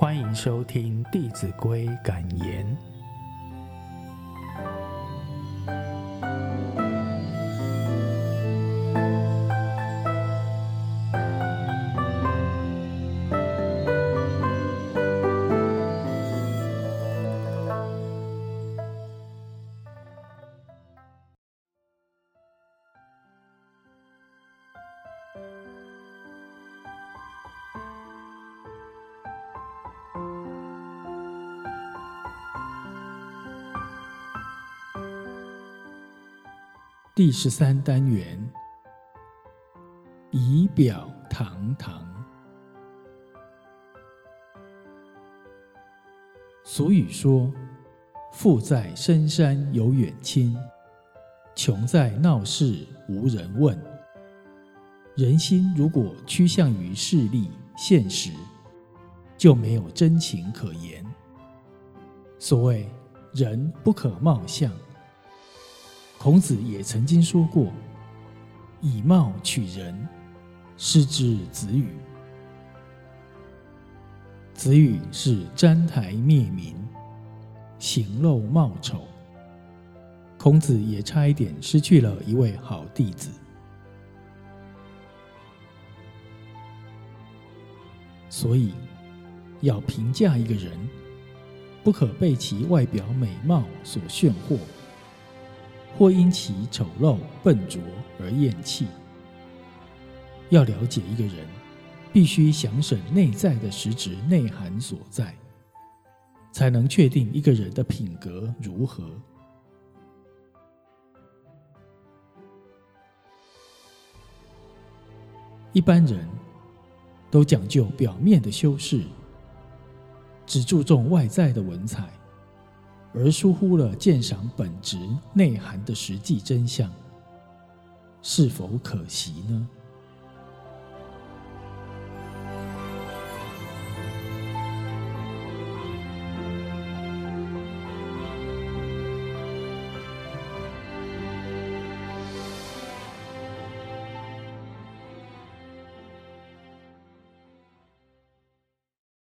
欢迎收听《弟子规》感言。第十三单元，仪表堂堂。俗语说：“富在深山有远亲，穷在闹市无人问。”人心如果趋向于势利、现实，就没有真情可言。所谓“人不可貌相”。孔子也曾经说过：“以貌取人，失之子羽。”子羽是沾台灭民，行陋貌丑，孔子也差一点失去了一位好弟子。所以，要评价一个人，不可被其外表美貌所炫惑。或因其丑陋笨拙而厌弃。要了解一个人，必须详审内在的实质内涵所在，才能确定一个人的品格如何。一般人都讲究表面的修饰，只注重外在的文采。而疏忽了鉴赏本质内涵的实际真相，是否可惜呢？